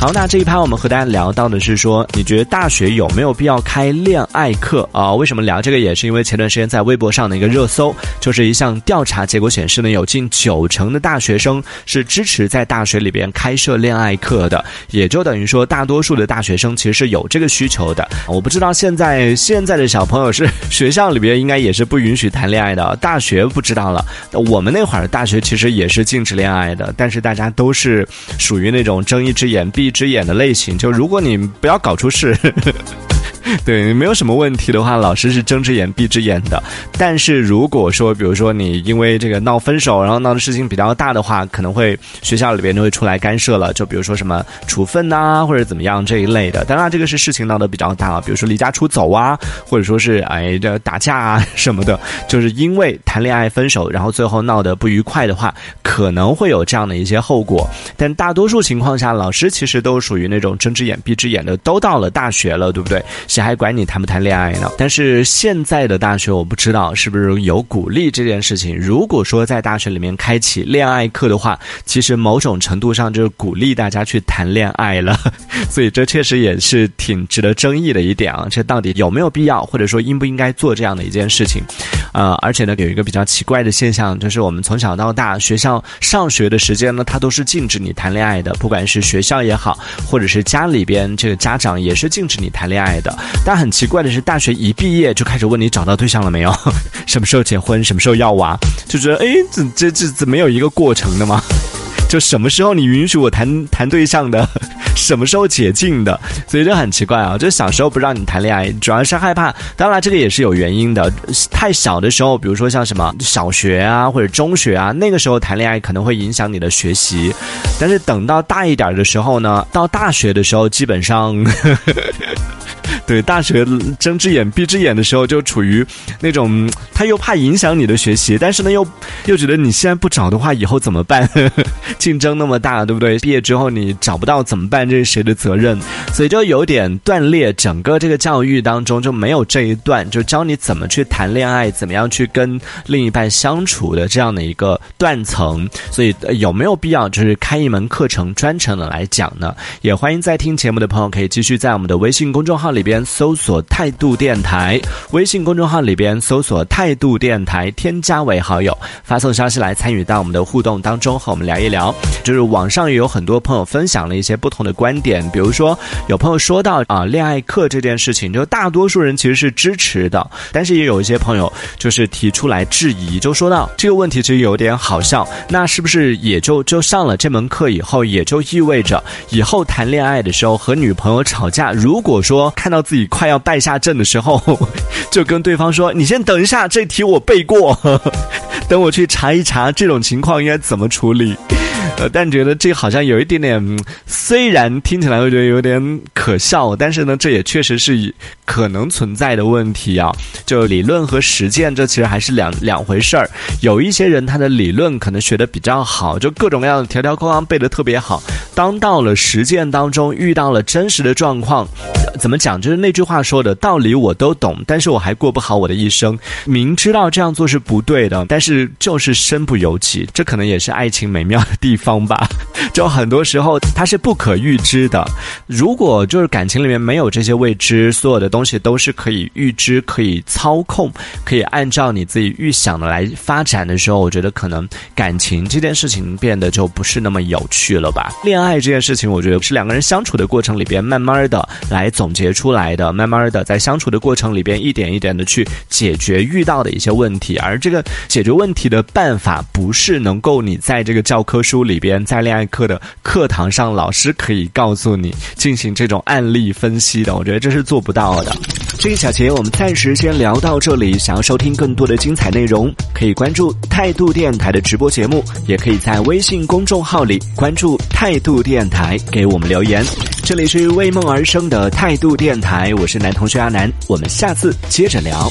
好，那这一趴我们和大家聊到的是说，你觉得大学有没有必要开恋爱课啊、为什么聊这个？也是因为前段时间在微博上的一个热搜，就是一项调查结果显示呢，有近九成的大学生是支持在大学里边开设恋爱课的，也就等于说，大多数的大学生其实是有这个需求的。我不知道现在现在的小朋友是学校里边应该也是不允许谈恋爱的，大学不知道了。我们那会儿大学其实也是禁止恋爱的，但是大家都是属于那种睁一只眼闭一只眼的类型。就如果你不要搞出事。对，没有什么问题的话，老师是睁只眼闭只眼的。但是如果说，比如说你因为这个闹分手，然后闹的事情比较大的话，可能会学校里边就会出来干涉了。就比如说什么处分呐、或者怎么样这一类的。当然，这个是事情闹得比较大啊，比如说离家出走啊，或者说是哎这打架啊什么的，就是因为谈恋爱分手，然后最后闹得不愉快的话，可能会有这样的一些后果。但大多数情况下，老师其实都属于那种睁只眼闭只眼的，都到了大学了，对不对？谁还管你谈不谈恋爱呢？但是现在的大学，我不知道是不是有鼓励这件事情。如果说在大学里面开启恋爱课的话，其实某种程度上就是鼓励大家去谈恋爱了。所以这确实也是挺值得争议的一点啊。这到底有没有必要，或者说应不应该做这样的一件事情？呃，而且呢，有一个比较奇怪的现象，就是我们从小到大学校上学的时间呢，它都是禁止你谈恋爱的，不管是学校也好，或者是家里边这个家长也是禁止你谈恋爱的。但很奇怪的是，大学一毕业就开始问你找到对象了没有，什么时候结婚，什么时候要娃，就觉得哎，这这这怎么有一个过程的吗？就什么时候你允许我谈谈对象的，什么时候解禁的，所以这很奇怪啊。就小时候不让你谈恋爱，主要是害怕。当然这个也是有原因的。太小的时候，比如说像什么小学啊或者中学啊，那个时候谈恋爱可能会影响你的学习。但是等到大一点的时候呢，到大学的时候，基本上。对，大学睁只眼闭只眼的时候，就处于那种他又怕影响你的学习，但是呢又又觉得你现在不找的话，以后怎么办？竞争那么大，对不对？毕业之后你找不到怎么办？这是谁的责任？所以就有点断裂。整个这个教育当中就没有这一段，就教你怎么去谈恋爱，怎么样去跟另一半相处的这样的一个断层。所以有没有必要就是开一门课程专程的来讲呢？也欢迎在听节目的朋友可以继续在我们的微信公众号里边搜索“态度电台”，微信公众号里边搜索“态度电台”，添加为好友，发送消息来参与到我们的互动当中，和我们聊一聊。就是网上也有很多朋友分享了一些不同的观点，比如说有朋友说到啊，恋爱课这件事情，就大多数人其实是支持的，但是也有一些朋友就是提出来质疑，就说到这个问题其实有点好笑，那是不是也就就上了这门课以后，也就意味着以后谈恋爱的时候和女朋友吵架，如果说看到自己快要败下阵的时候，就跟对方说：“你先等一下，这题我背过，等我去查一查这种情况应该怎么处理。”呃，但觉得这好像有一点点，虽然听起来会觉得有点可笑，但是呢，这也确实是可能存在的问题啊。就理论和实践，这其实还是两两回事儿。有一些人他的理论可能学的比较好，就各种各样的条条框框背得特别好，当到了实践当中遇到了真实的状况，怎么讲？就是那句话说的，道理我都懂，但是我还过不好我的一生。明知道这样做是不对的，但是就是身不由己，这可能也是爱情美妙的地方吧。就很多时候它是不可预知的。如果就是感情里面没有这些未知，所有的东西都是可以预知、可以操控、可以按照你自己预想的来发展的时候，我觉得可能感情这件事情变得就不是那么有趣了吧。恋爱这件事情，我觉得是两个人相处的过程里边慢慢的来总结出来的，慢慢的在相处的过程里边一点一点的去解决遇到的一些问题，而这个解决问题的办法不是能够你在这个教科书里边，在恋爱课课的课堂上老师可以告诉你进行这种案例分析的，我觉得这是做不到的。这一小节我们暂时先聊到这里。想要收听更多的精彩内容，可以关注态度电台的直播节目，也可以在微信公众号里关注态度电台，给我们留言。这里是为梦而生的态度电台，我是男同学阿南，我们下次接着聊。